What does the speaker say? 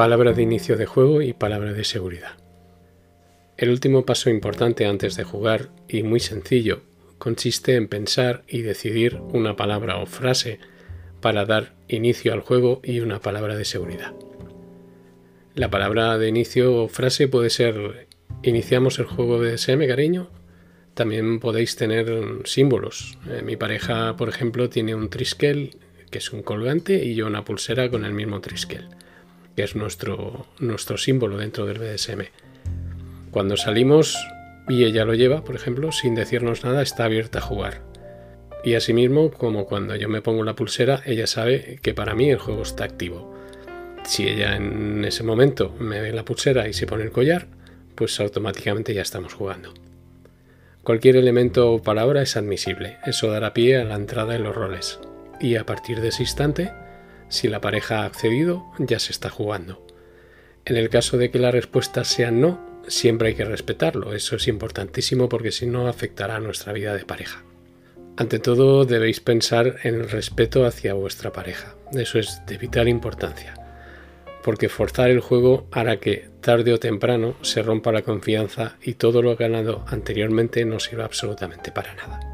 palabra de inicio de juego y palabra de seguridad. El último paso importante antes de jugar y muy sencillo consiste en pensar y decidir una palabra o frase para dar inicio al juego y una palabra de seguridad. La palabra de inicio o frase puede ser iniciamos el juego de SM, cariño. También podéis tener símbolos. Eh, mi pareja, por ejemplo, tiene un triskel, que es un colgante, y yo una pulsera con el mismo triskel, es nuestro, nuestro símbolo dentro del BDSM. Cuando salimos y ella lo lleva, por ejemplo, sin decirnos nada, está abierta a jugar. Y asimismo, como cuando yo me pongo la pulsera, ella sabe que para mí el juego está activo. Si ella en ese momento me ve la pulsera y se pone el collar, pues automáticamente ya estamos jugando. Cualquier elemento o palabra es admisible, eso dará pie a la entrada en los roles. Y a partir de ese instante, si la pareja ha accedido, ya se está jugando. En el caso de que la respuesta sea no, siempre hay que respetarlo, eso es importantísimo porque si no afectará a nuestra vida de pareja. Ante todo debéis pensar en el respeto hacia vuestra pareja, eso es de vital importancia, porque forzar el juego hará que tarde o temprano se rompa la confianza y todo lo ganado anteriormente no sirva absolutamente para nada.